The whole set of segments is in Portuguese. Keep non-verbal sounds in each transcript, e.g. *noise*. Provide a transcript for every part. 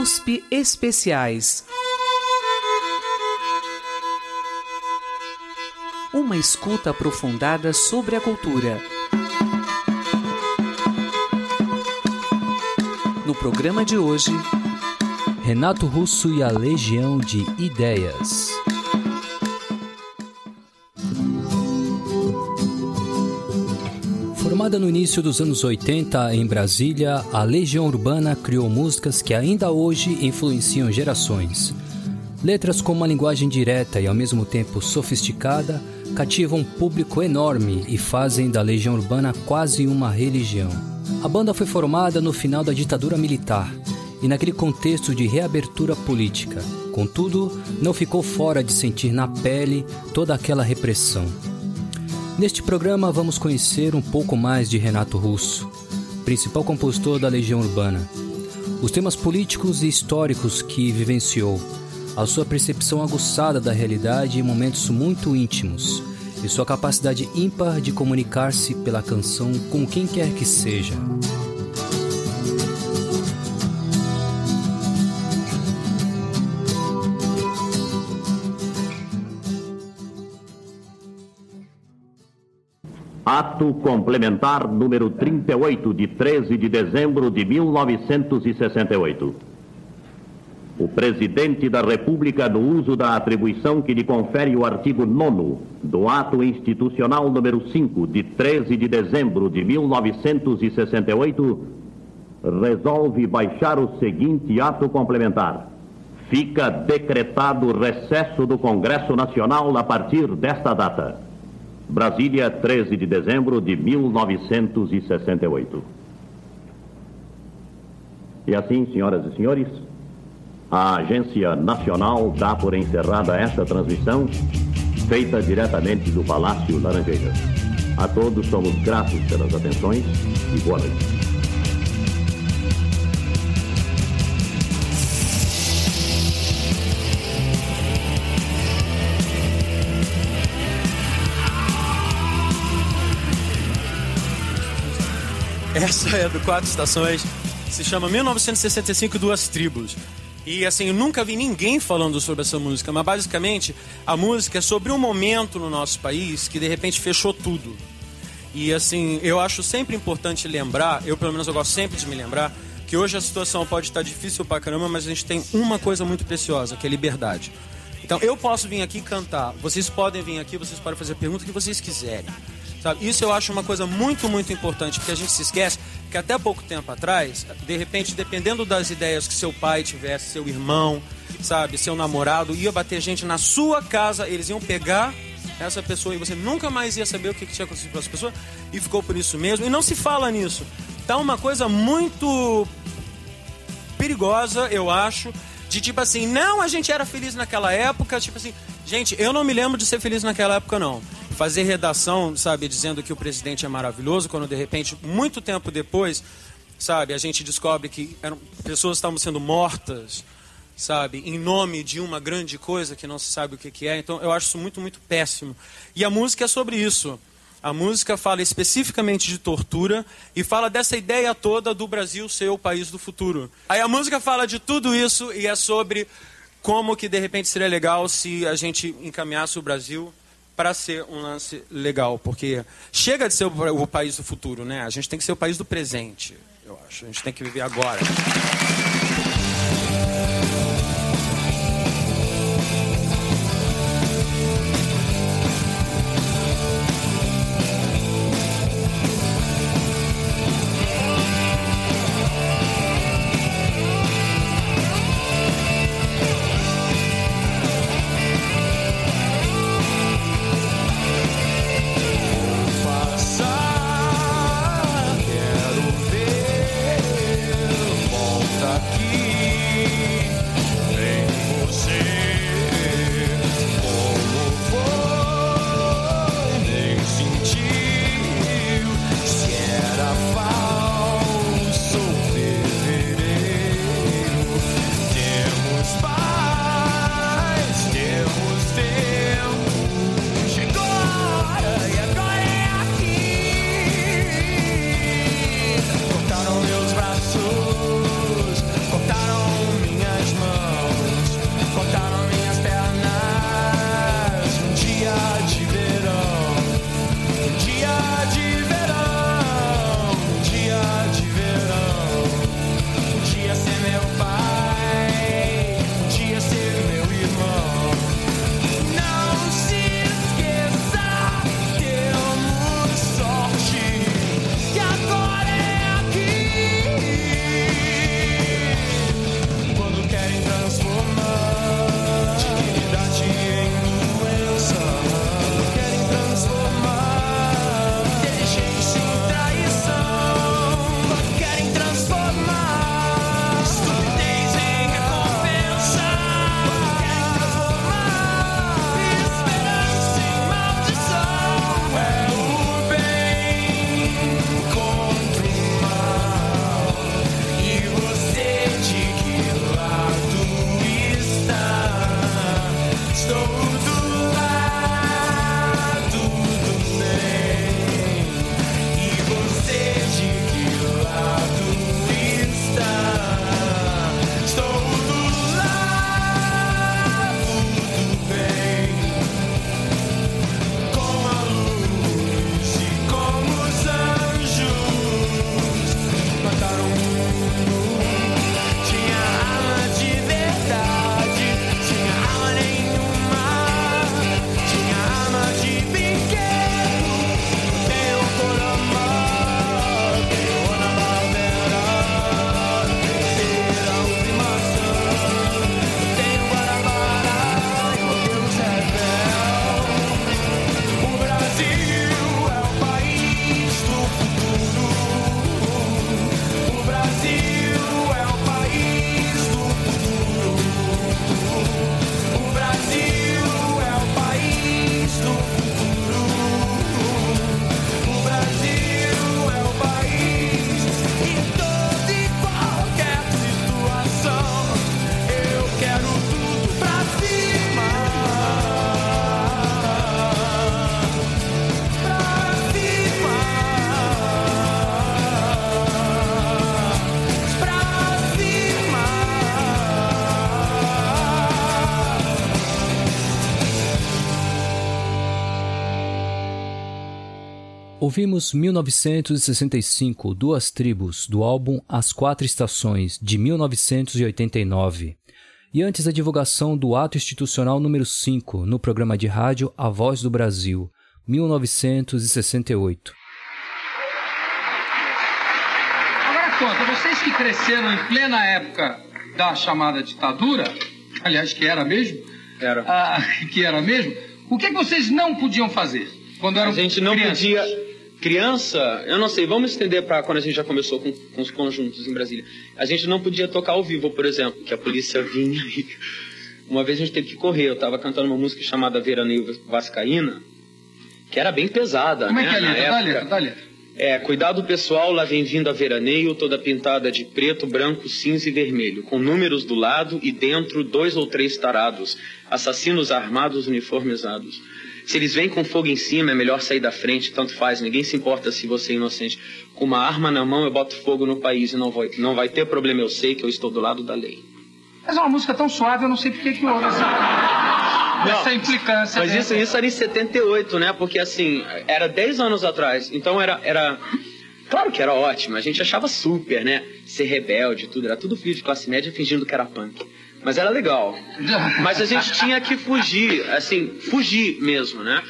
USP Especiais. Uma escuta aprofundada sobre a cultura. No programa de hoje, Renato Russo e a Legião de Ideias. Formada no início dos anos 80 em Brasília, a Legião Urbana criou músicas que ainda hoje influenciam gerações. Letras com uma linguagem direta e ao mesmo tempo sofisticada cativam um público enorme e fazem da Legião Urbana quase uma religião. A banda foi formada no final da ditadura militar e naquele contexto de reabertura política. Contudo, não ficou fora de sentir na pele toda aquela repressão. Neste programa vamos conhecer um pouco mais de Renato Russo, principal compositor da Legião Urbana, os temas políticos e históricos que vivenciou, a sua percepção aguçada da realidade em momentos muito íntimos e sua capacidade ímpar de comunicar-se pela canção com quem quer que seja. Ato complementar número 38, de 13 de dezembro de 1968. O Presidente da República, no uso da atribuição que lhe confere o artigo 9 do Ato Institucional número 5, de 13 de dezembro de 1968, resolve baixar o seguinte ato complementar. Fica decretado o recesso do Congresso Nacional a partir desta data. Brasília, 13 de dezembro de 1968. E assim, senhoras e senhores, a Agência Nacional dá por encerrada esta transmissão, feita diretamente do Palácio Laranjeiras. A todos somos gratos pelas atenções e boa noite. Essa é do Quatro Estações. Se chama 1965 Duas Tribos. E assim, eu nunca vi ninguém falando sobre essa música, mas basicamente a música é sobre um momento no nosso país que de repente fechou tudo. E assim, eu acho sempre importante lembrar, eu pelo menos eu gosto sempre de me lembrar, que hoje a situação pode estar difícil pra caramba, mas a gente tem uma coisa muito preciosa, que é liberdade. Então eu posso vir aqui cantar, vocês podem vir aqui, vocês podem fazer a pergunta que vocês quiserem. Sabe? Isso eu acho uma coisa muito, muito importante, porque a gente se esquece que até pouco tempo atrás, de repente, dependendo das ideias que seu pai tivesse, seu irmão, sabe, seu namorado, ia bater gente na sua casa, eles iam pegar essa pessoa e você nunca mais ia saber o que tinha acontecido com essa pessoa e ficou por isso mesmo. E não se fala nisso. Tá uma coisa muito perigosa, eu acho, de tipo assim, não, a gente era feliz naquela época, tipo assim, gente, eu não me lembro de ser feliz naquela época, não fazer redação, sabe, dizendo que o presidente é maravilhoso, quando de repente, muito tempo depois, sabe, a gente descobre que eram, pessoas estavam sendo mortas, sabe, em nome de uma grande coisa que não se sabe o que, que é. Então, eu acho isso muito, muito péssimo. E a música é sobre isso. A música fala especificamente de tortura e fala dessa ideia toda do Brasil ser o país do futuro. Aí a música fala de tudo isso e é sobre como que de repente seria legal se a gente encaminhasse o Brasil para ser um lance legal, porque chega de ser o, país do futuro, né? A gente tem que ser o país do presente, eu acho. A gente tem que viver agora. Ouvimos 1965, Duas Tribos, do álbum As Quatro Estações, de 1989. E antes a divulgação do Ato Institucional número 5, no programa de rádio A Voz do Brasil, 1968. Agora conta, vocês que cresceram em plena época da chamada ditadura, aliás, que era mesmo, era. Ah, *laughs* que era mesmo, o que, é que vocês não podiam fazer quando eram A gente não crianças? podia. Criança, eu não sei, vamos estender para quando a gente já começou com, com os conjuntos em Brasília. A gente não podia tocar ao vivo, por exemplo, que a polícia vinha e. *laughs* Uma vez a gente teve que correr, eu estava cantando uma música chamada Veraneio Vascaína, que era bem pesada, Como é né? que é letra? Dá a letra, dá a letra. É, cuidado pessoal, lá vem vindo a veraneio, toda pintada de preto, branco, cinza e vermelho, com números do lado e dentro dois ou três tarados, assassinos armados uniformizados. Se eles vêm com fogo em cima, é melhor sair da frente, tanto faz, ninguém se importa se você é inocente. Com uma arma na mão, eu boto fogo no país e não vai, não vai ter problema, eu sei que eu estou do lado da lei. Mas é uma música tão suave, eu não sei por que que houve essa, *laughs* essa implicância. Mas isso, isso era em 78, né? Porque assim, era 10 anos atrás. Então era, era. Claro que era ótimo, a gente achava super, né? Ser rebelde, tudo. Era tudo filho de classe média fingindo que era punk. Mas era legal. *laughs* Mas a gente tinha que fugir, assim, fugir mesmo, né?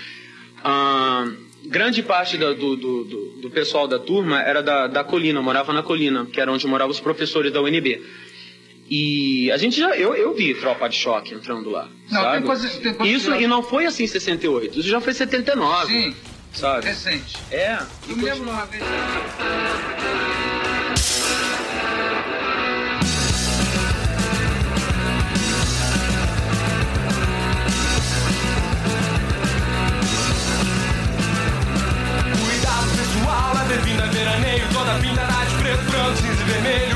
Ah, grande parte do, do, do, do pessoal da turma era da, da colina, morava na colina, que era onde moravam os professores da UNB. E a gente já. Eu, eu vi tropa de choque entrando lá. Não, sabe? tem coisas- tem coisas Isso, e não foi assim em 68, isso já foi 79. Sim, Sabe? recente. É. Eu me lembro uma vez. Branco, cinza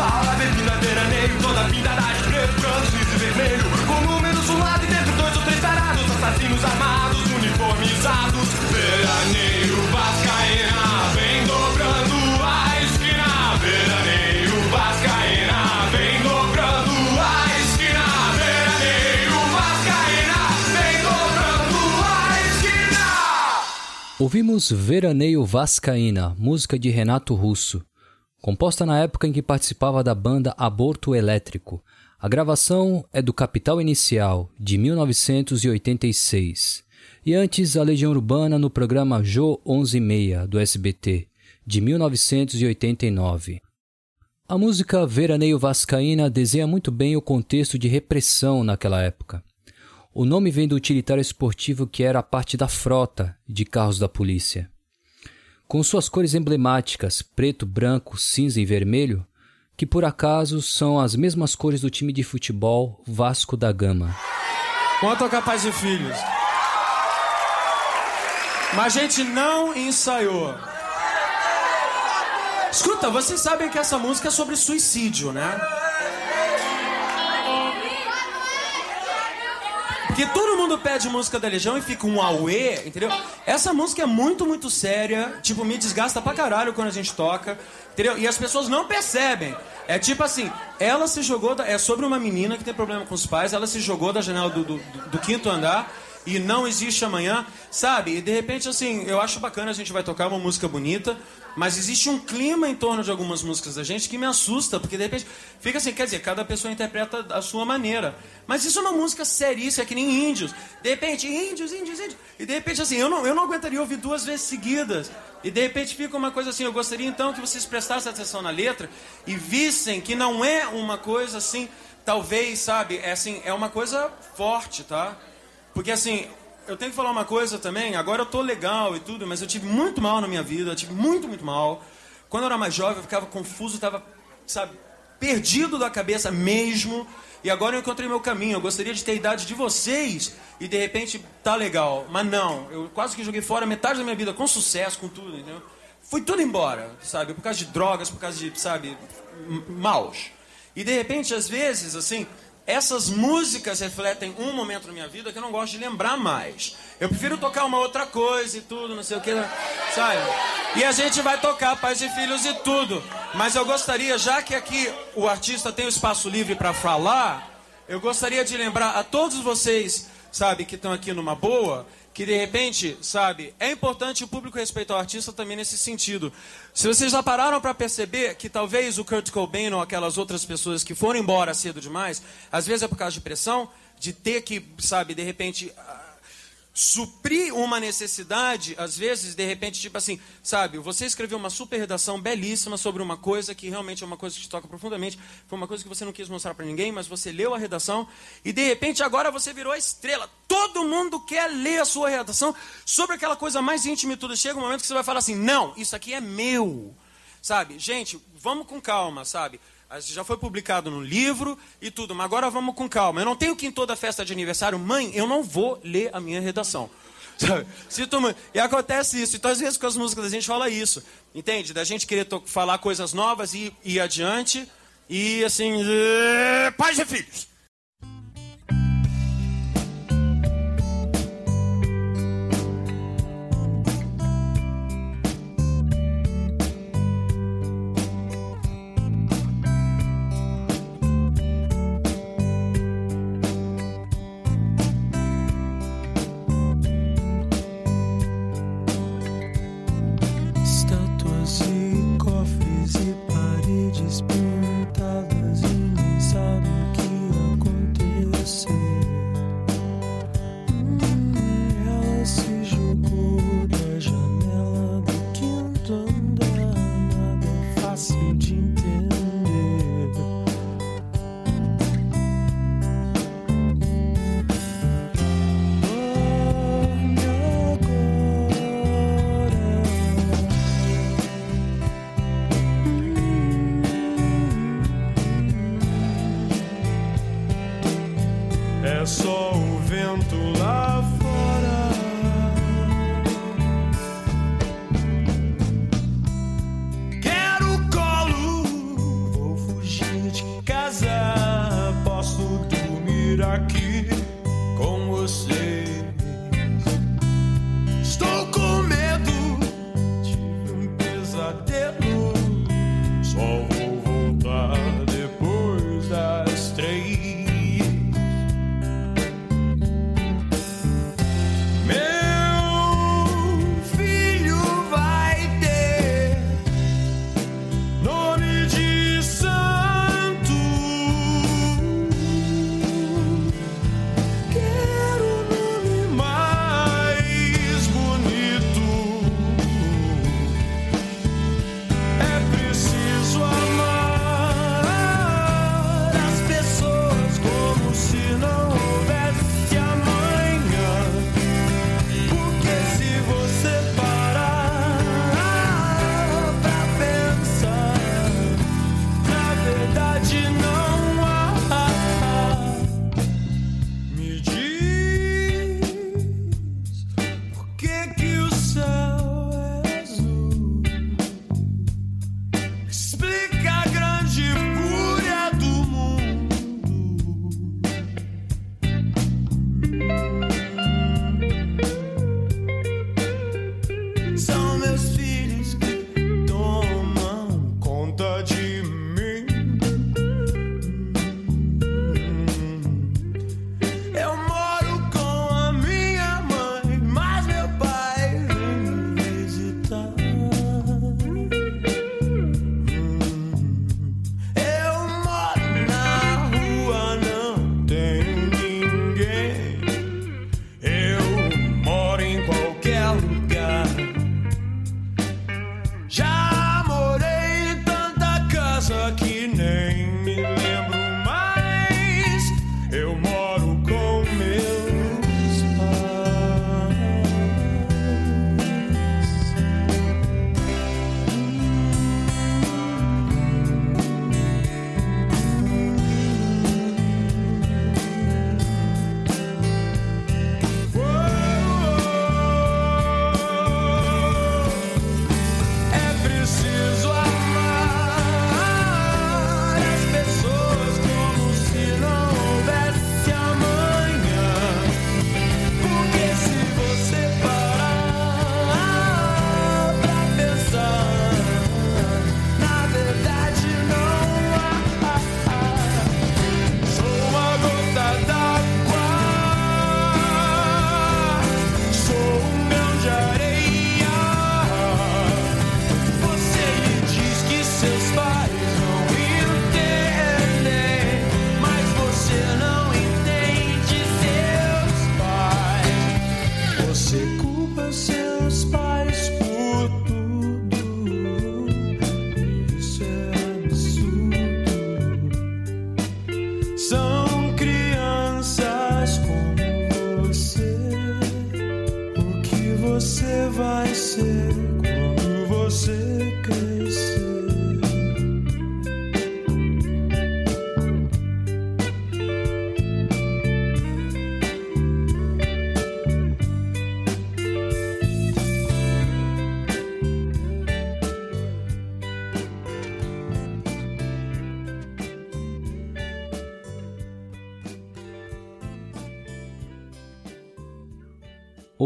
A bebida veraneio Toda pintada de preto, branco, cinza e vermelho. Com números um lado e dentro dois ou três tarados Assassinos armados, uniformizados. Veraneio, Vascaína Vem dobrando a esquina. Veraneio, Vascaína Vem dobrando a esquina. Veraneio, Vascaína Vem dobrando a esquina. Ouvimos Veraneio Vascaína, música de Renato Russo, composta na época em que participava da banda Aborto Elétrico. A gravação é do Capital Inicial, de 1986. E antes, a Legião Urbana no programa Jô 11:30 do SBT, de 1989. A música Veraneio Vascaína desenha muito bem o contexto de repressão naquela época. O nome vem do utilitário esportivo que era a parte da frota de carros da polícia. Com suas cores emblemáticas, preto, branco, cinza e vermelho, que por acaso são as mesmas cores do time de futebol Vasco da Gama. Quanto ao capaz de filhos. Mas a gente não ensaiou. Escuta, vocês sabem que essa música é sobre suicídio, né? Porque todo mundo pede música da Legião e fica um auê, entendeu? Essa música é muito, muito séria. Tipo, me desgasta pra caralho quando a gente toca, entendeu? E as pessoas não percebem. É tipo assim, ela se jogou. Da, é sobre uma menina que tem problema com os pais, ela se jogou da janela do, do, do quinto andar e não existe amanhã, sabe? E de repente, assim, eu acho bacana a gente vai tocar uma música bonita, mas existe um clima em torno de algumas músicas da gente que me assusta, porque de repente fica assim, quer dizer, cada pessoa interpreta a sua maneira. Mas isso é uma música seríssima, é que nem índios. De repente, índios, índios, índios. E de repente, assim, eu não, eu não aguentaria ouvir duas vezes seguidas. E de repente fica uma coisa assim, eu gostaria então que vocês prestassem atenção na letra e vissem que não é uma coisa assim, talvez, sabe, é assim, é uma coisa forte, tá? Porque assim, eu tenho que falar uma coisa também, agora eu tô legal e tudo, mas eu tive muito mal na minha vida, eu tive muito, muito mal. Quando eu era mais jovem, eu ficava confuso, tava, sabe, perdido da cabeça mesmo. E agora eu encontrei meu caminho. Eu gostaria de ter a idade de vocês e de repente tá legal. Mas não, eu quase que joguei fora metade da minha vida com sucesso, com tudo, entendeu? Fui tudo embora, sabe? Por causa de drogas, por causa de, sabe, maus. E de repente, às vezes, assim, essas músicas refletem um momento na minha vida que eu não gosto de lembrar mais. Eu prefiro tocar uma outra coisa e tudo, não sei o que, sabe? E a gente vai tocar Pais e Filhos e tudo. Mas eu gostaria, já que aqui o artista tem o espaço livre para falar, eu gostaria de lembrar a todos vocês, sabe, que estão aqui numa boa, que de repente, sabe, é importante o público respeitar o artista também nesse sentido. Se vocês já pararam para perceber que talvez o Kurt Cobain ou aquelas outras pessoas que foram embora cedo demais, às vezes é por causa de pressão, de ter que, sabe, de repente suprir uma necessidade, às vezes, de repente, tipo assim, sabe, você escreveu uma super redação belíssima sobre uma coisa que realmente é uma coisa que te toca profundamente, foi uma coisa que você não quis mostrar para ninguém, mas você leu a redação e de repente agora você virou a estrela. Todo mundo quer ler a sua redação sobre aquela coisa mais íntima e tudo. Chega um momento que você vai falar assim: "Não, isso aqui é meu". Sabe? Gente, vamos com calma, sabe? Já foi publicado no livro e tudo, mas agora vamos com calma. Eu não tenho que em toda festa de aniversário, mãe, eu não vou ler a minha redação. *laughs* Sinto muito. E acontece isso. Então, às vezes, com as músicas, a gente fala isso. Entende? Da gente querer falar coisas novas e ir adiante. E assim, pais e filhos.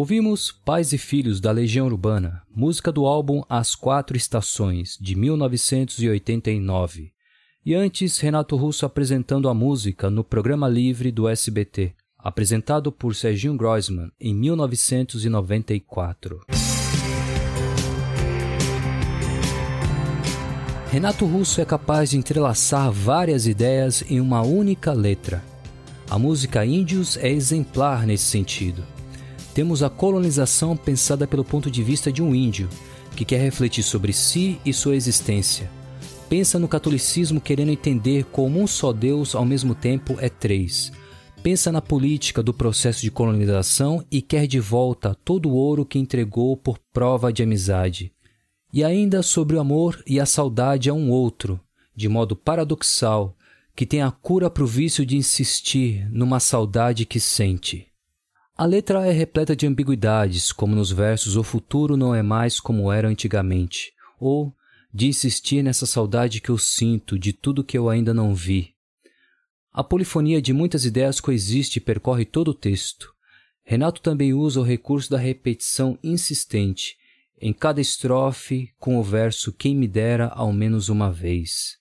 Ouvimos Pais e Filhos da Legião Urbana, música do álbum As Quatro Estações, de 1989. E antes, Renato Russo apresentando a música no programa livre do SBT, apresentado por Serginho Groisman em 1994. Renato Russo é capaz de entrelaçar várias ideias em uma única letra. A música Índios é exemplar nesse sentido. Temos a colonização pensada pelo ponto de vista de um índio, que quer refletir sobre si e sua existência. Pensa no catolicismo querendo entender como um só Deus ao mesmo tempo é três. Pensa na política do processo de colonização e quer de volta todo o ouro que entregou por prova de amizade e ainda sobre o amor e a saudade a um outro, de modo paradoxal, que tem a cura para o vício de insistir numa saudade que sente. A letra é repleta de ambiguidades, como nos versos O futuro não é mais como era antigamente, ou de insistir nessa saudade que eu sinto de tudo que eu ainda não vi. A polifonia de muitas ideias coexiste e percorre todo o texto. Renato também usa o recurso da repetição insistente, em cada estrofe com o verso Quem me dera ao menos uma vez.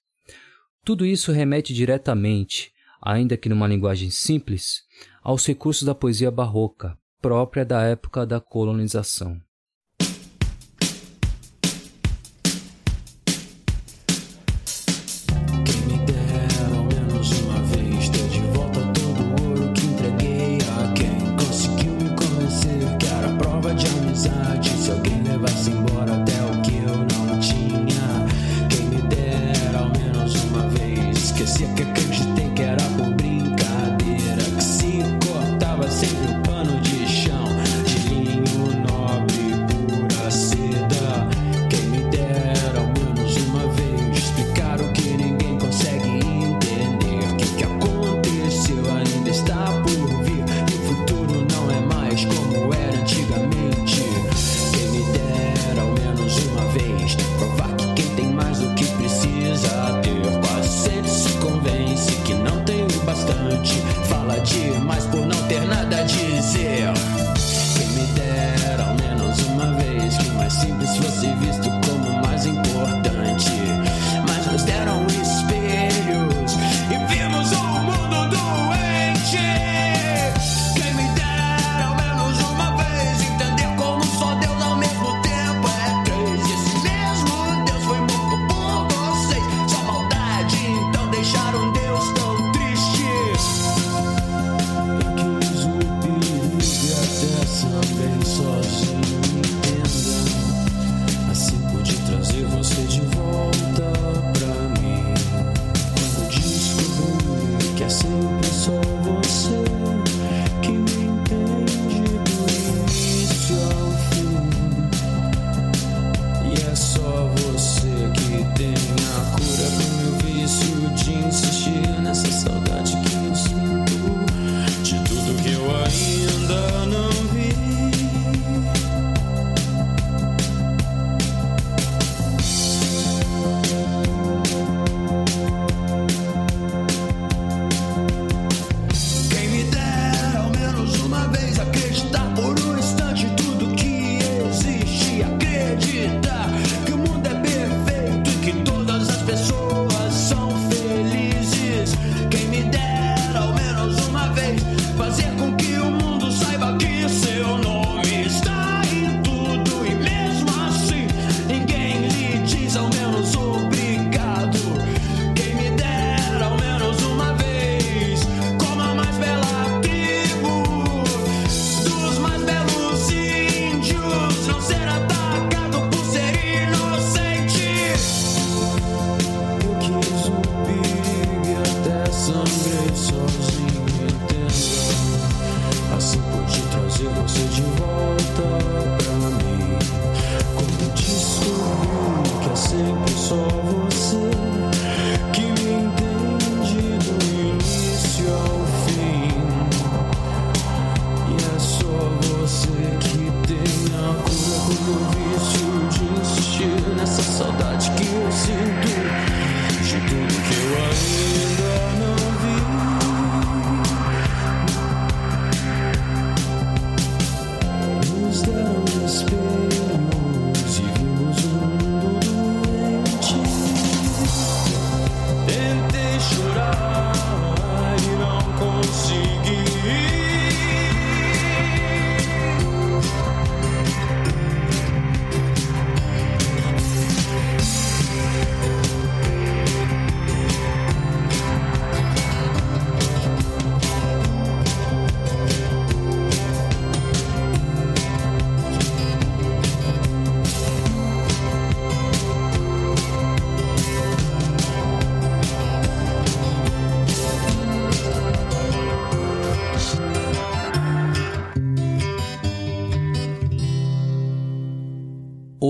Tudo isso remete diretamente, ainda que numa linguagem simples, aos recursos da poesia barroca, própria da época da colonização.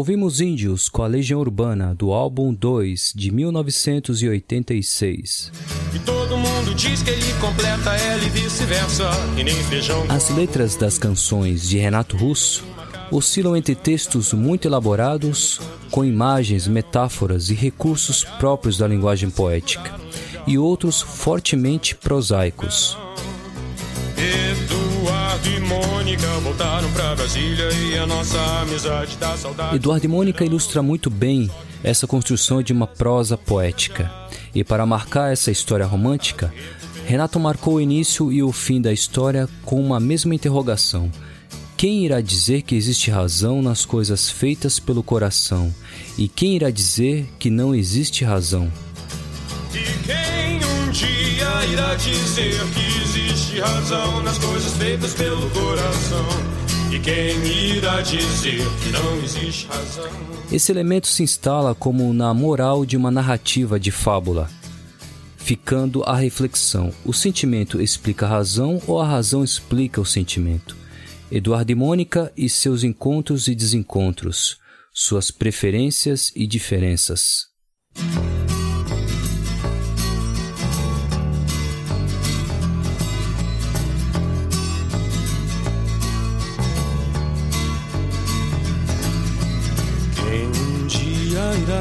Ouvimos Índios com a Legião Urbana do álbum 2 de 1986. E todo mundo diz que ele completa ela e vice-versa, e nem feijão. As letras das canções de Renato Russo oscilam entre textos muito elaborados, com imagens, metáforas e recursos próprios da linguagem poética, e outros fortemente prosaicos. Eduardo e Mônica voltaram pra Brasília e a nossa amizade dá saudade. Eduardo e Mônica ilustra muito bem essa construção de uma prosa poética. E para marcar essa história romântica, Renato marcou o início e o fim da história com uma mesma interrogação: quem irá dizer que existe razão nas coisas feitas pelo coração? E quem irá dizer que não existe razão? E quem dia irá dizer que existe razão nas coisas feitas pelo coração? E quem irá dizer que não existe razão? Esse elemento se instala como na moral de uma narrativa de fábula, ficando a reflexão: o sentimento explica a razão ou a razão explica o sentimento? Eduardo e Mônica e seus encontros e desencontros, suas preferências e diferenças.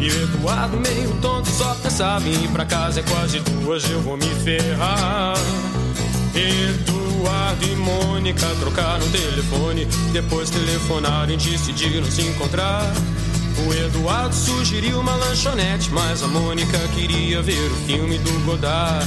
E Eduardo meio tonto só pensava em ir pra casa. É quase duas, eu vou me ferrar. Eduardo e Mônica trocaram telefone. Depois telefonaram e decidiram se encontrar. O Eduardo sugeriu uma lanchonete, mas a Mônica queria ver o filme do Godard.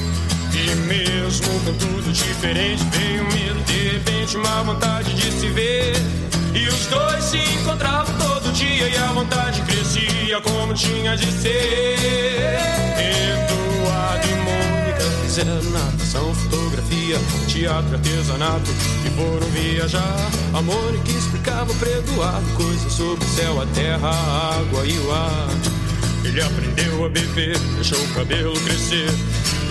E mesmo com tudo diferente, veio um medo, de repente, uma vontade de se ver. E os dois se encontravam todo dia e a vontade crescia como tinha de ser. Eduardo e Mônica fizeram natação, fotografia, teatro, artesanato e foram viajar. A Mônica explicava pra Eduardo coisas sobre o céu, a terra, a água e o ar. Ele aprendeu a beber, deixou o cabelo crescer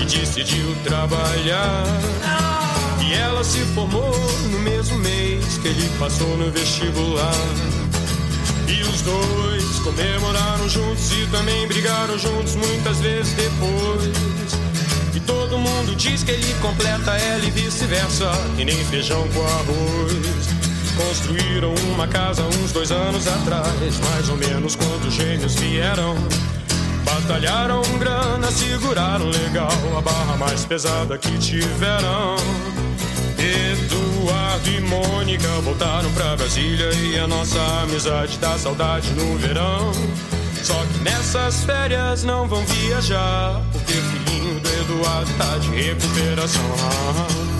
e decidiu trabalhar. E ela se formou no mesmo mês que ele passou no vestibular. E os dois comemoraram juntos e também brigaram juntos muitas vezes depois. E todo mundo diz que ele completa ela e vice-versa, e nem feijão com arroz. Construíram uma casa uns dois anos atrás, mais ou menos quando os gêmeos vieram. Batalharam grana, seguraram legal a barra mais pesada que tiveram. Eduardo e Mônica voltaram pra Brasília e a nossa amizade dá saudade no verão. Só que nessas férias não vão viajar, porque o filhinho do Eduardo tá de recuperação.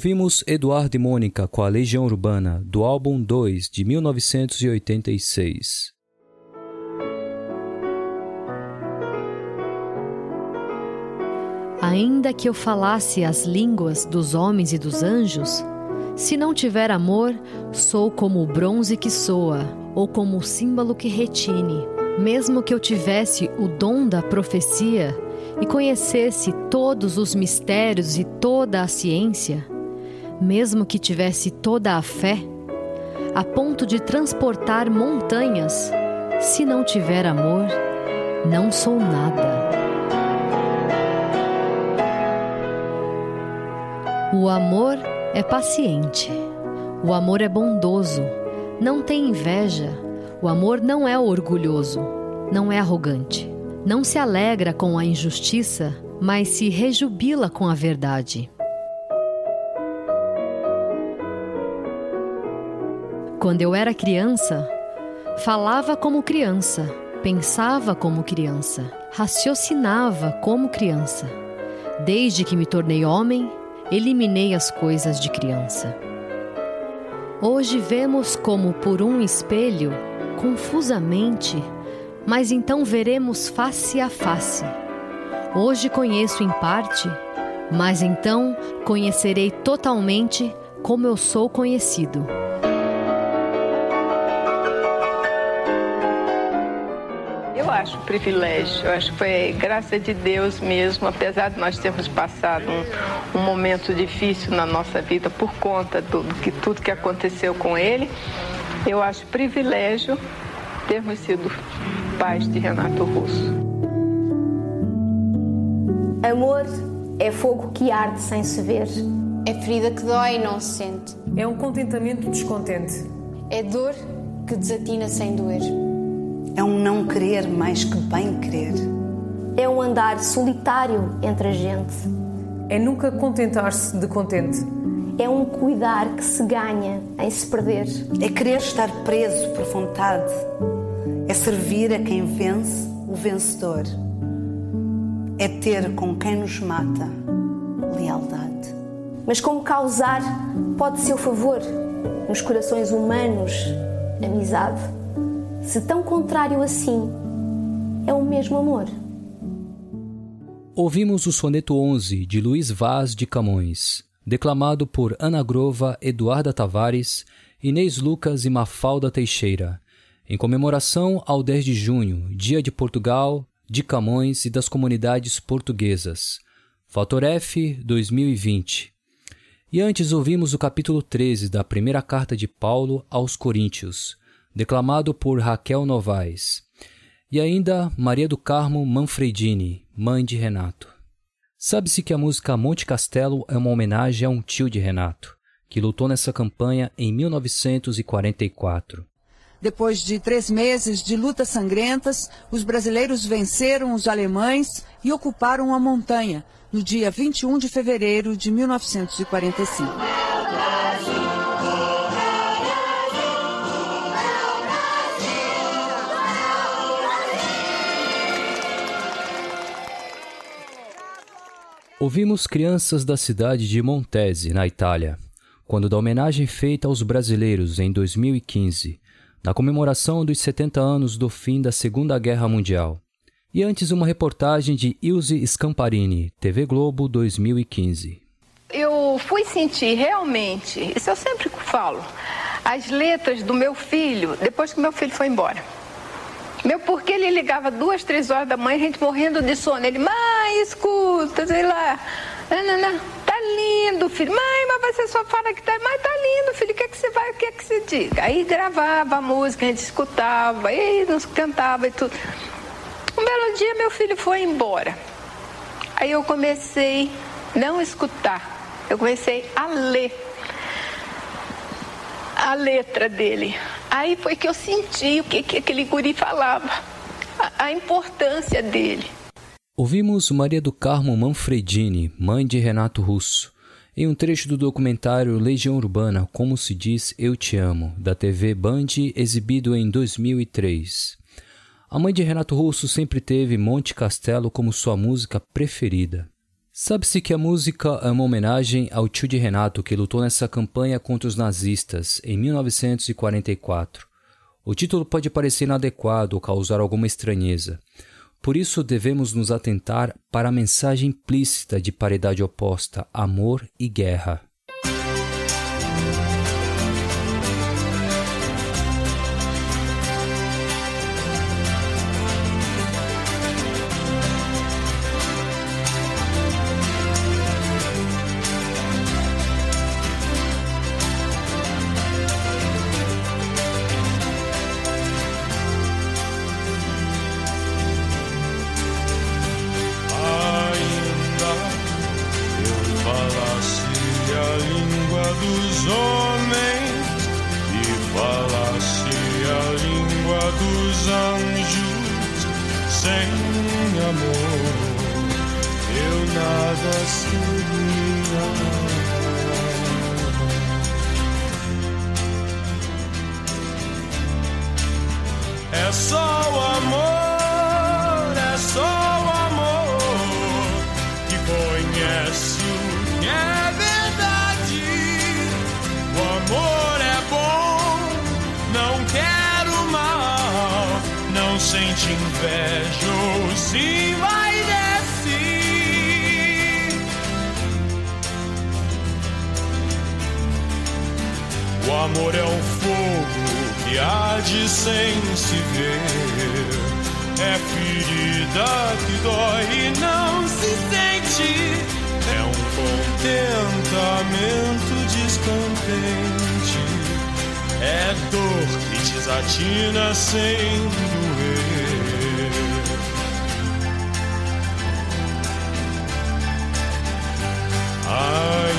Ouvimos Eduardo e Mônica com a Legião Urbana, do álbum 2 de 1986. Ainda que eu falasse as línguas dos homens e dos anjos, se não tiver amor, sou como o bronze que soa, ou como o símbolo que retine. Mesmo que eu tivesse o dom da profecia e conhecesse todos os mistérios e toda a ciência, mesmo que tivesse toda a fé, a ponto de transportar montanhas, se não tiver amor, não sou nada. O amor é paciente, o amor é bondoso, não tem inveja, o amor não é orgulhoso, não é arrogante, não se alegra com a injustiça, mas se rejubila com a verdade. Quando eu era criança, falava como criança, pensava como criança, raciocinava como criança. Desde que me tornei homem, eliminei as coisas de criança. Hoje vemos como por um espelho, confusamente, mas então veremos face a face. Hoje conheço em parte, mas então conhecerei totalmente como eu sou conhecido. Acho privilégio, eu acho que foi graça de Deus mesmo, apesar de nós termos passado um, um momento difícil na nossa vida por conta do, do que tudo que aconteceu com ele, eu acho privilégio termos sido pais de Renato Russo. Amor é fogo que arde sem se ver. É ferida que dói e não se sente. É um contentamento descontente. É dor que desatina sem doer. É um não querer mais que bem querer. É um andar solitário entre a gente. É nunca contentar-se de contente. É um cuidar que se ganha em se perder. É querer estar preso por vontade. É servir a quem vence o vencedor. É ter com quem nos mata lealdade. Mas como causar pode ser o favor nos corações humanos, amizade se tão contrário assim é o mesmo amor. Ouvimos o soneto 11 de Luiz Vaz de Camões, declamado por Ana Grova, Eduarda Tavares, Inês Lucas e Mafalda Teixeira, em comemoração ao 10 de junho, Dia de Portugal, de Camões e das comunidades portuguesas. Fator F 2020. E antes ouvimos o capítulo 13 da primeira carta de Paulo aos Coríntios, declamado por Raquel Novaes. E ainda Maria do Carmo Manfredini, mãe de Renato. Sabe-se que a música Monte Castelo é uma homenagem a um tio de Renato, que lutou nessa campanha em 1944. Depois de três meses de lutas sangrentas, os brasileiros venceram os alemães e ocuparam a montanha no dia 21 de fevereiro de 1945. Ouvimos crianças da cidade de Montese, na Itália, quando da homenagem feita aos brasileiros em 2015, na comemoração dos 70 anos do fim da Segunda Guerra Mundial. E antes uma reportagem de Ilse Scamparini, TV Globo 2015. Eu fui sentir realmente, isso eu sempre falo, as letras do meu filho depois que meu filho foi embora. Meu, porque ele ligava duas, três horas da manhã, a gente morrendo de sono. Ele, mãe, Mãe, escuta, sei lá. Tá lindo, filho. Mãe, mas você só fala que tá. Mas tá lindo, filho. O que é que você vai, o que é que você diz? Aí gravava a música, a gente escutava, aí nos cantava e tudo. Um belo dia meu filho foi embora. Aí eu comecei não escutar, eu comecei a ler a letra dele. Aí foi que eu senti o que, que aquele guri falava, a, a importância dele. Ouvimos Maria do Carmo Manfredini, mãe de Renato Russo, em um trecho do documentário Legião Urbana, Como se diz Eu Te Amo, da TV Band, exibido em 2003. A mãe de Renato Russo sempre teve Monte Castelo como sua música preferida. Sabe-se que a música é uma homenagem ao tio de Renato que lutou nessa campanha contra os nazistas em 1944. O título pode parecer inadequado ou causar alguma estranheza. Por isso devemos nos atentar para a mensagem implícita de paridade oposta, amor e guerra. Dos anjos sem amor, eu nada seria. É só o amor. Vejo se vai descer. O amor é um fogo que há de sem se ver. É ferida que dói e não se sente. É um contentamento descontente. É dor que desatina sem.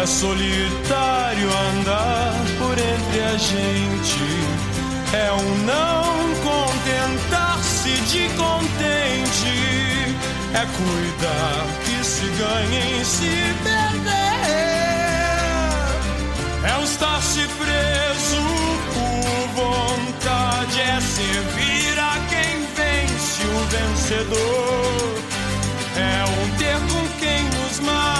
é solitário andar por entre a gente. É um não contentar-se de contente. É cuidar que se ganhe em se perder. É o estar-se preso por vontade. É servir a quem vence o vencedor. É um ter com quem nos mata.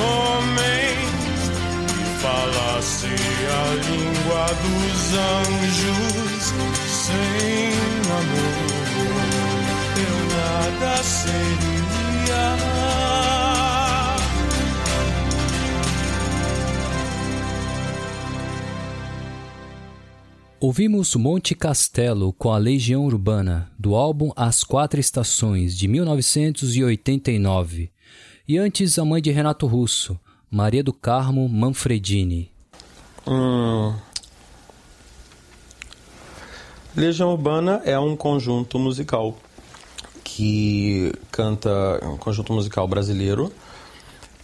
homens, e falasse a língua dos anjos, sem amor nada seria. Ouvimos Monte Castelo com a Legião Urbana, do álbum As Quatro Estações, de 1989. E antes, a mãe de Renato Russo, Maria do Carmo Manfredini. Hum. Legião Urbana é um conjunto musical que canta, um conjunto musical brasileiro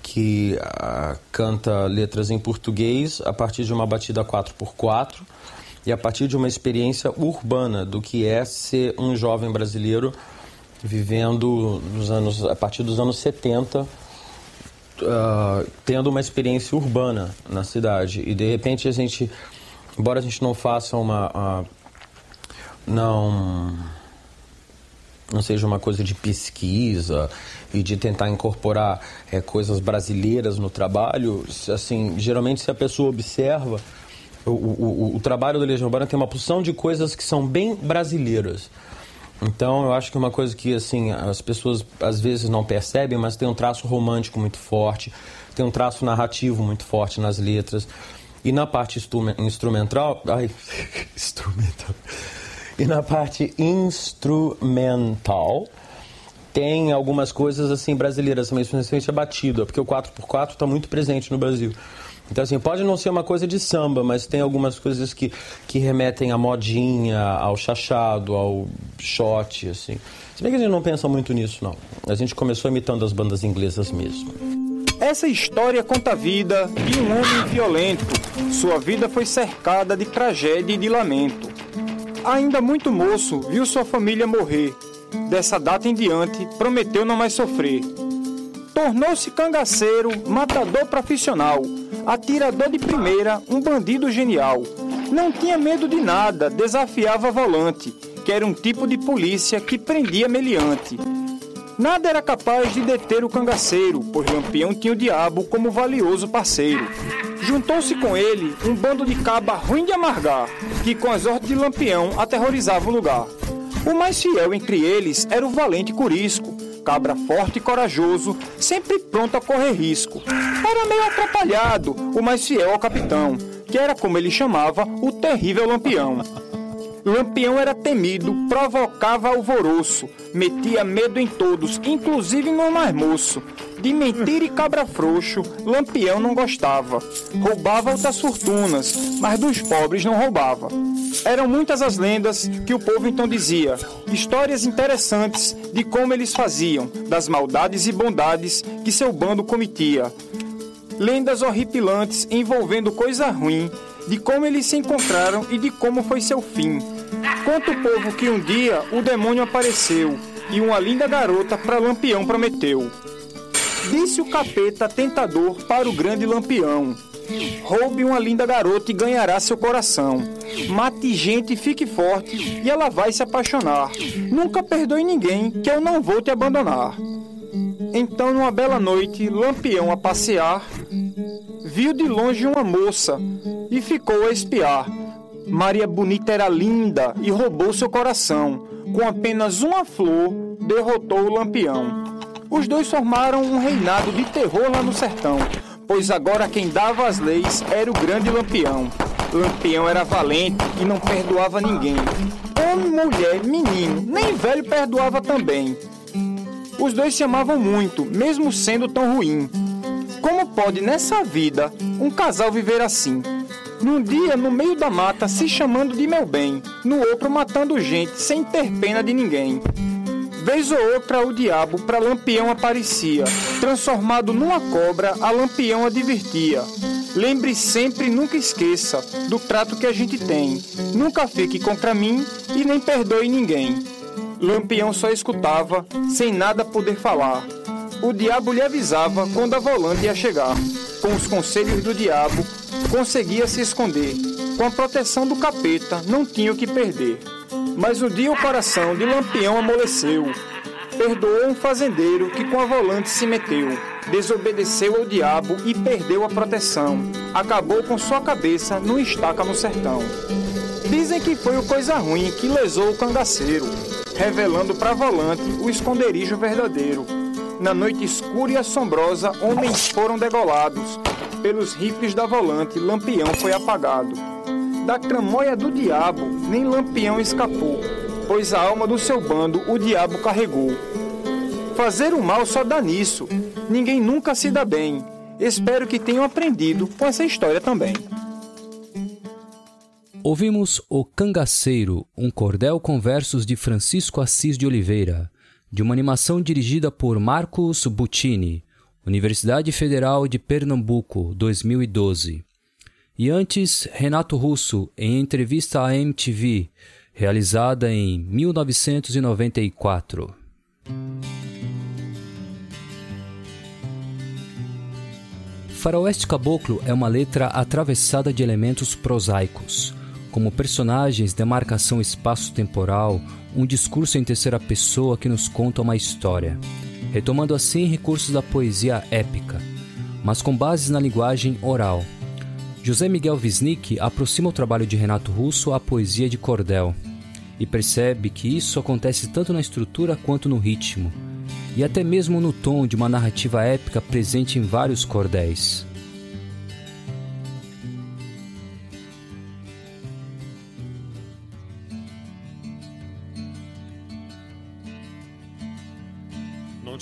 que uh, canta letras em português a partir de uma batida 4x4 e a partir de uma experiência urbana do que é ser um jovem brasileiro vivendo nos anos, a partir dos anos 70, uh, tendo uma experiência urbana na cidade. E de repente a gente, embora a gente não faça uma. Uh, não não seja uma coisa de pesquisa e de tentar incorporar é, coisas brasileiras no trabalho, assim, geralmente se a pessoa observa, o, o, o trabalho da Legião Urbana tem uma porção de coisas que são bem brasileiras. Então, eu acho que é uma coisa que, assim, as pessoas às vezes não percebem, mas tem um traço romântico muito forte, tem um traço narrativo muito forte nas letras. E na parte instrumental... Ai, *laughs* instrumental... E na parte instrumental, tem algumas coisas assim brasileiras, mas principalmente a batida, porque o 4x4 está muito presente no Brasil. Então, assim, pode não ser uma coisa de samba, mas tem algumas coisas que, que remetem à modinha, ao chachado, ao shot, assim. Se bem que a gente não pensa muito nisso, não. A gente começou imitando as bandas inglesas mesmo. Essa história conta a vida de um homem violento. Sua vida foi cercada de tragédia e de lamento. Ainda muito moço, viu sua família morrer. Dessa data em diante, prometeu não mais sofrer. Tornou-se cangaceiro, matador profissional, atirador de primeira, um bandido genial. Não tinha medo de nada, desafiava volante, que era um tipo de polícia que prendia meliante. Nada era capaz de deter o cangaceiro, pois Lampião tinha o diabo como valioso parceiro. Juntou-se com ele um bando de caba ruim de amargar, que com as ordens de Lampião aterrorizava o lugar. O mais fiel entre eles era o valente Curisco, cabra forte e corajoso, sempre pronto a correr risco. Era meio atrapalhado, o mais fiel ao capitão, que era como ele chamava o terrível Lampião. Lampião era temido, provocava alvoroço, metia medo em todos, inclusive no mais moço. De mentira e cabra frouxo, Lampião não gostava. Roubava outras fortunas, mas dos pobres não roubava. Eram muitas as lendas que o povo então dizia, histórias interessantes de como eles faziam, das maldades e bondades que seu bando cometia. Lendas horripilantes envolvendo coisa ruim, de como eles se encontraram e de como foi seu fim. Conta o povo que um dia o demônio apareceu e uma linda garota para Lampião prometeu. Disse o capeta tentador para o grande Lampião: Roube uma linda garota e ganhará seu coração. Mate gente e fique forte e ela vai se apaixonar. Nunca perdoe ninguém que eu não vou te abandonar. Então, numa bela noite, Lampião a passear, viu de longe uma moça e ficou a espiar. Maria Bonita era linda e roubou seu coração. Com apenas uma flor, derrotou o Lampião. Os dois formaram um reinado de terror lá no sertão, pois agora quem dava as leis era o grande Lampião. Lampião era valente e não perdoava ninguém. Homem, mulher, menino, nem velho perdoava também. Os dois se amavam muito, mesmo sendo tão ruim. Como pode nessa vida um casal viver assim? Num dia no meio da mata se chamando de meu bem, no outro matando gente sem ter pena de ninguém. Vez ou outra o diabo para Lampião aparecia, transformado numa cobra, a Lampião advertia. Lembre sempre, nunca esqueça do trato que a gente tem. Nunca fique contra mim e nem perdoe ninguém. Lampião só escutava, sem nada poder falar. O diabo lhe avisava quando a volante ia chegar. Com os conselhos do diabo, conseguia se esconder. Com a proteção do capeta, não tinha o que perder. Mas um dia o coração de Lampião amoleceu. Perdoou um fazendeiro que com a volante se meteu. Desobedeceu ao diabo e perdeu a proteção. Acabou com sua cabeça num estaca no sertão. Dizem que foi o coisa ruim que lesou o cangaceiro, revelando para volante o esconderijo verdadeiro. Na noite escura e assombrosa, homens foram degolados. Pelos rifles da volante, Lampião foi apagado. Da tramóia do diabo, nem Lampião escapou, pois a alma do seu bando o diabo carregou. Fazer o mal só dá nisso, ninguém nunca se dá bem. Espero que tenham aprendido com essa história também. Ouvimos O Cangaceiro, um cordel com versos de Francisco Assis de Oliveira, de uma animação dirigida por Marcos Buccini, Universidade Federal de Pernambuco, 2012. E antes, Renato Russo, em entrevista à MTV, realizada em 1994. Faroeste Caboclo é uma letra atravessada de elementos prosaicos, como personagens, demarcação espaço-temporal, um discurso em terceira pessoa que nos conta uma história, retomando assim recursos da poesia épica, mas com bases na linguagem oral. José Miguel Wisnik aproxima o trabalho de Renato Russo à poesia de cordel e percebe que isso acontece tanto na estrutura quanto no ritmo, e até mesmo no tom de uma narrativa épica presente em vários cordéis.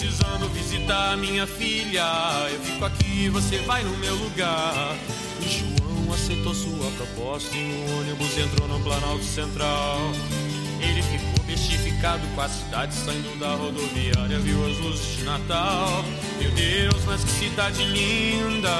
Precisando visitar minha filha. Eu fico aqui, você vai no meu lugar. E João aceitou sua proposta e o ônibus entrou no Planalto Central. Ele ficou bestificado com a cidade saindo da rodoviária, viu as luzes de Natal. Meu Deus, mas que cidade linda!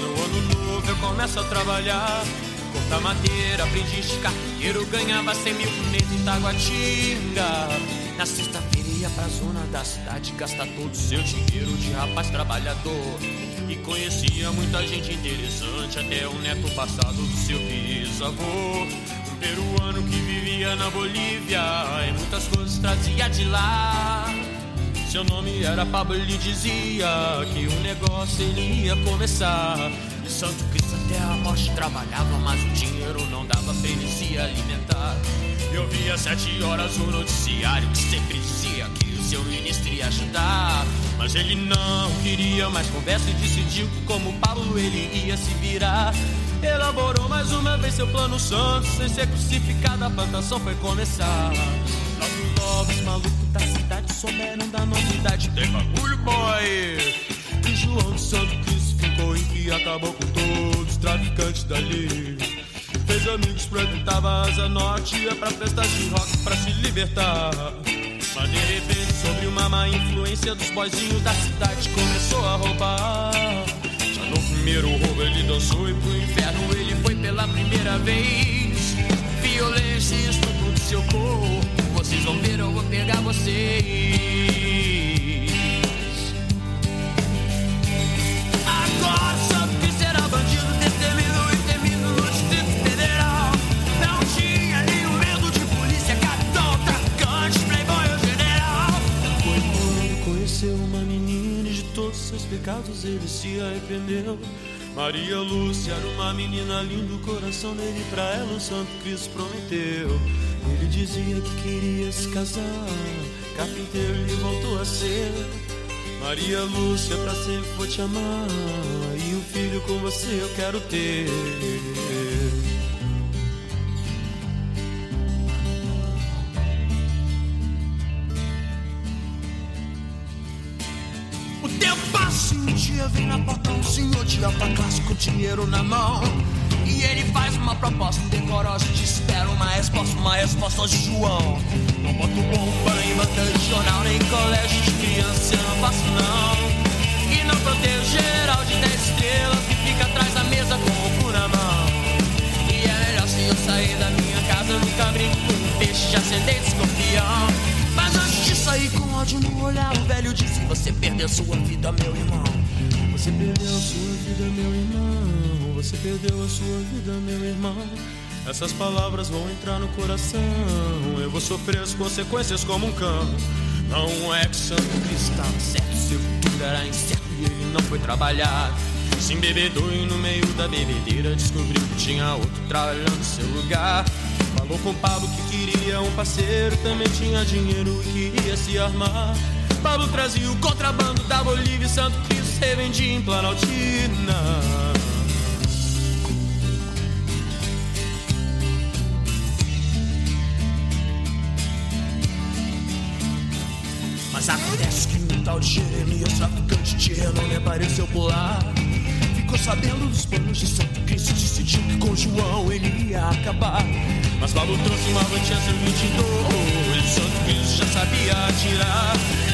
No ano novo eu começo a trabalhar. Cortar madeira, aprendiz de carteiro, ganhava 100 mil por mês em Taguatinga. Na sexta-feira ia pra zona da cidade gastar todo o seu dinheiro de rapaz trabalhador. E conhecia muita gente interessante, até o neto passado do seu bisavô. Um peruano que vivia na Bolívia e muitas coisas trazia de lá. Seu nome era Pablo, ele dizia que o negócio ele ia começar. E Santo Cristo até a morte trabalhava, mas o dinheiro não dava pra ele se alimentar. Eu via sete horas o noticiário que sempre dizia que o seu ministro ia ajudar. Mas ele não queria mais conversa e decidiu que como Pablo ele ia se virar. Elaborou mais uma vez seu plano santo, sem ser crucificado a plantação foi começar. Logo logo os malucos da cidade souberam da novidade, tem bagulho boy. E João de Santo Cristo ficou acabou com todos os traficantes dali. Fez amigos, a Asa Norte, ia pra festas de rock pra se libertar. Mas de repente, sobre uma má influência dos boizinhos da cidade, começou a roubar. Já no primeiro roubo ele dançou e pro inferno ele foi pela primeira vez. Violência e estupro do seu corpo, vocês vão ver, eu vou pegar vocês. Agora seus pecados ele se arrependeu. Maria Lúcia era uma menina linda, o coração dele pra ela o Santo Cristo prometeu. Ele dizia que queria se casar, carpinteiro ele voltou a ser. Maria Lúcia, pra sempre vou te amar. E um filho com você eu quero ter. Na porta um senhor de alta classe com dinheiro na mão. E ele faz uma proposta indecorosa Te espera uma resposta, uma resposta de João. Não boto bomba em banca de jornal Nem colégio de criança eu não faço não. E não protejo geral de 10 estrelas Que fica atrás da mesa com o cu na mão. E é melhor se eu sair da minha casa Nunca brinco com peixe de ascendente escorpião. Mas antes de sair com ódio no olhar O velho disse, você perdeu sua vida, meu irmão Você perdeu a sua vida, meu irmão você perdeu a sua vida, meu irmão. Essas palavras vão entrar no coração. Eu vou sofrer as consequências como um cão. Não é que Santo Cristo estava certo, seu futuro era incerto e ele não foi trabalhar. Se embebedou e no meio da bebedeira descobriu que tinha outro trabalhando no seu lugar. Falou com Pablo que queria um parceiro, também tinha dinheiro e queria se armar. Pablo trazia o contrabando da Bolívia e Santo Cristo revendia em Planaltina. Mas acontece que um tal de Jeremias, traficante de renome, apareceu por lá. Ficou sabendo dos planos de Santo Cristo, decidiu que com João ele ia acabar. Mas Paulo trouxe uma Manchester 22, Santo Cristo já sabia atirar.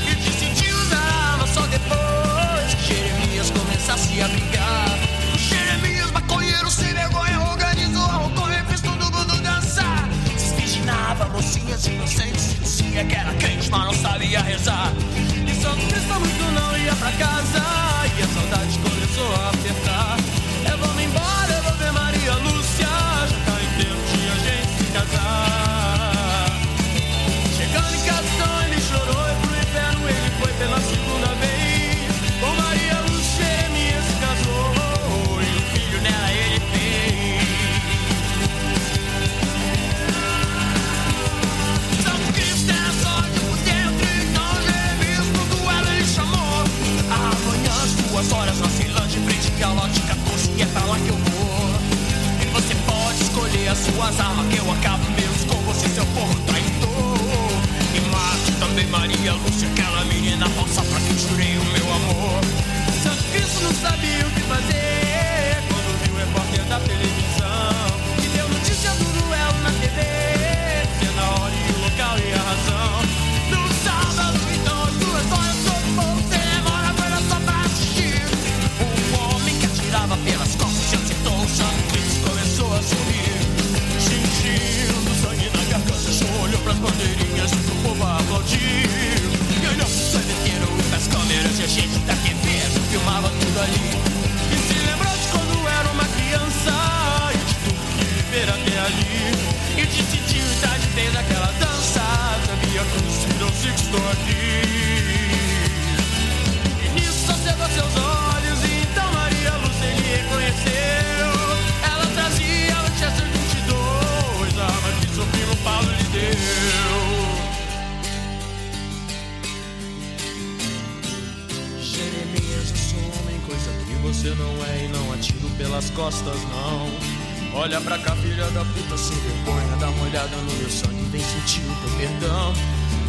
Olha pra cá, filha da puta, sem vergonha, dá uma olhada no meu sangue, vem sentir o teu perdão.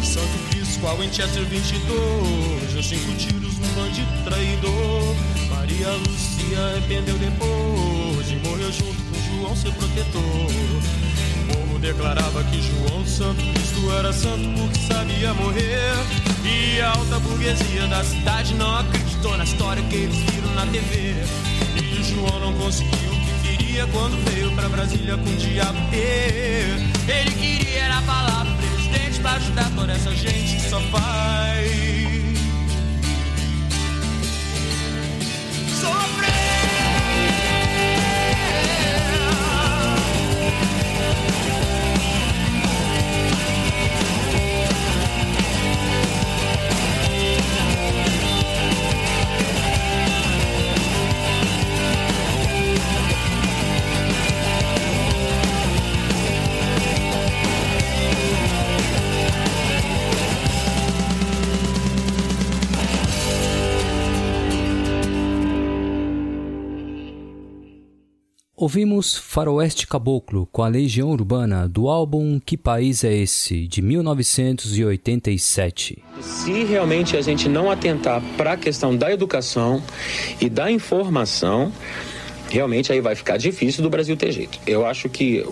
Santo Cristo, qual Winchester 22, deu cinco tiros no bandido traidor. Maria Lúcia arrependeu depois e morreu junto com João, seu protetor. O povo declarava que João Santo Cristo era santo porque sabia morrer. E a alta burguesia da cidade não acreditou na história que eles viram na TV. E João não conseguiu queria quando veio pra Brasília com o diabo. Ele queria era falar pro presidente pra ajudar toda essa gente que só faz Ouvimos Faroeste Caboclo com a Legião Urbana do álbum Que País é Esse, de 1987. Se realmente a gente não atentar para a questão da educação e da informação, realmente aí vai ficar difícil do Brasil ter jeito. Eu acho que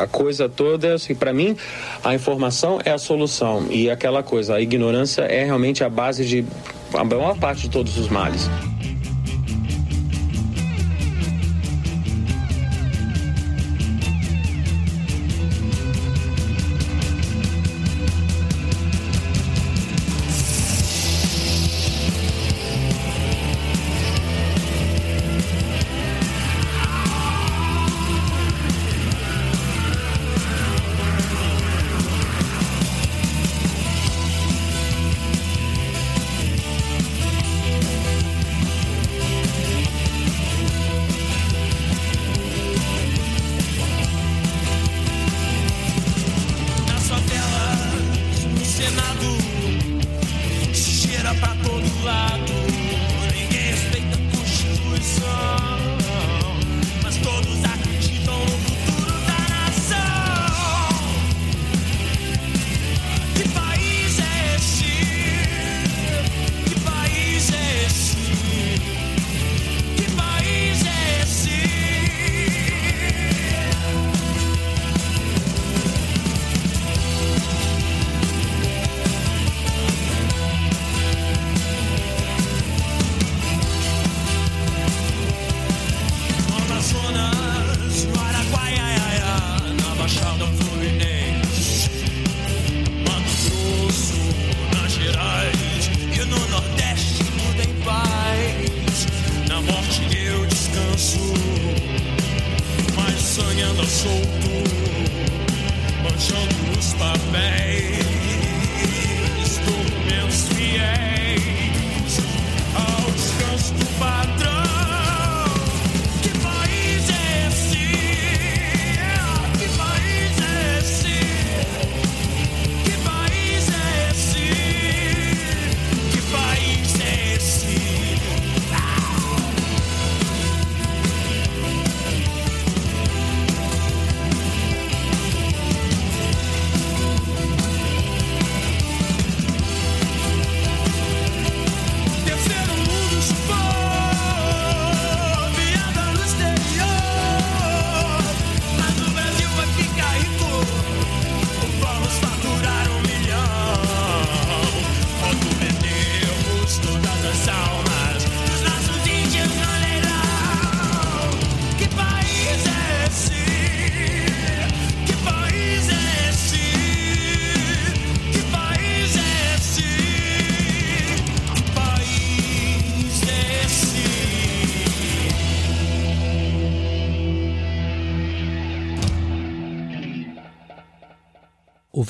a coisa toda, assim, para mim, a informação é a solução e aquela coisa, a ignorância é realmente a base de a maior parte de todos os males.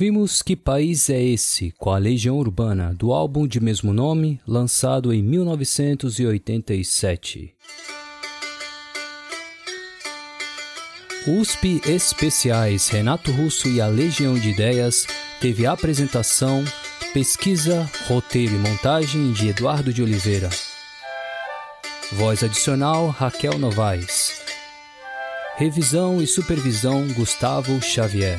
Ouvimos Que País é Esse, com a Legião Urbana, do álbum de mesmo nome, lançado em 1987. USP Especiais Renato Russo e a Legião de Ideias teve apresentação, pesquisa, roteiro e montagem de Eduardo de Oliveira. Voz adicional Raquel Novaes. Revisão e supervisão Gustavo Xavier.